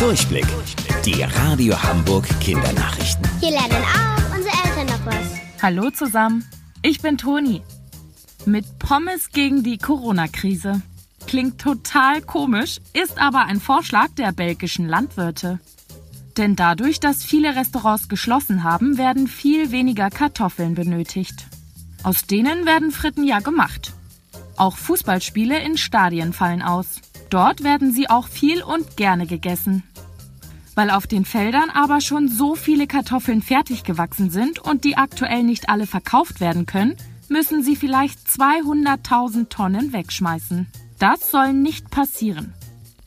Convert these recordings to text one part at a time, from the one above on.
Durchblick. Die Radio Hamburg Kindernachrichten. Hier lernen auch unsere Eltern noch was. Hallo zusammen, ich bin Toni. Mit Pommes gegen die Corona-Krise. Klingt total komisch, ist aber ein Vorschlag der belgischen Landwirte. Denn dadurch, dass viele Restaurants geschlossen haben, werden viel weniger Kartoffeln benötigt. Aus denen werden Fritten ja gemacht. Auch Fußballspiele in Stadien fallen aus. Dort werden sie auch viel und gerne gegessen. Weil auf den Feldern aber schon so viele Kartoffeln fertig gewachsen sind und die aktuell nicht alle verkauft werden können, müssen sie vielleicht 200.000 Tonnen wegschmeißen. Das soll nicht passieren.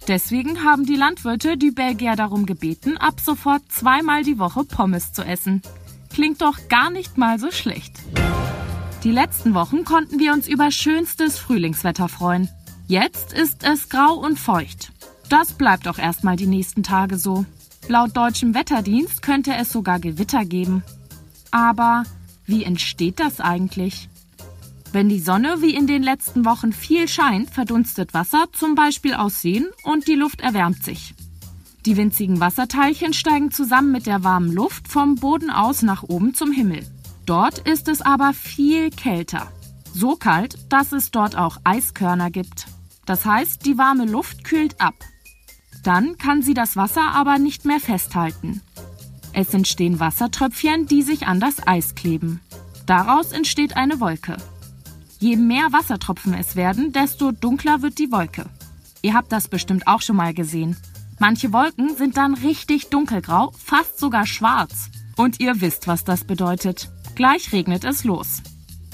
Deswegen haben die Landwirte die Belgier darum gebeten, ab sofort zweimal die Woche Pommes zu essen. Klingt doch gar nicht mal so schlecht. Die letzten Wochen konnten wir uns über schönstes Frühlingswetter freuen. Jetzt ist es grau und feucht. Das bleibt auch erstmal die nächsten Tage so. Laut deutschem Wetterdienst könnte es sogar Gewitter geben. Aber wie entsteht das eigentlich? Wenn die Sonne wie in den letzten Wochen viel scheint, verdunstet Wasser zum Beispiel aus Seen und die Luft erwärmt sich. Die winzigen Wasserteilchen steigen zusammen mit der warmen Luft vom Boden aus nach oben zum Himmel. Dort ist es aber viel kälter. So kalt, dass es dort auch Eiskörner gibt. Das heißt, die warme Luft kühlt ab. Dann kann sie das Wasser aber nicht mehr festhalten. Es entstehen Wassertröpfchen, die sich an das Eis kleben. Daraus entsteht eine Wolke. Je mehr Wassertropfen es werden, desto dunkler wird die Wolke. Ihr habt das bestimmt auch schon mal gesehen. Manche Wolken sind dann richtig dunkelgrau, fast sogar schwarz. Und ihr wisst, was das bedeutet. Gleich regnet es los.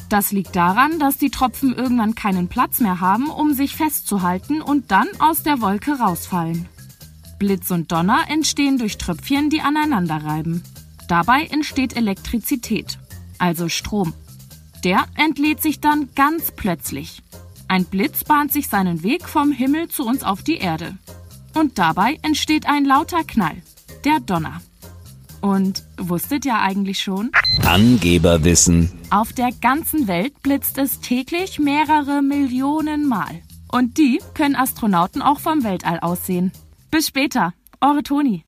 Das liegt daran, dass die Tropfen irgendwann keinen Platz mehr haben, um sich festzuhalten und dann aus der Wolke rausfallen. Blitz und Donner entstehen durch Tröpfchen, die aneinander reiben. Dabei entsteht Elektrizität, also Strom. Der entlädt sich dann ganz plötzlich. Ein Blitz bahnt sich seinen Weg vom Himmel zu uns auf die Erde. Und dabei entsteht ein lauter Knall, der Donner. Und wusstet ihr eigentlich schon? Angeberwissen. Auf der ganzen Welt blitzt es täglich mehrere Millionen Mal. Und die können Astronauten auch vom Weltall aussehen. Bis später, eure Toni.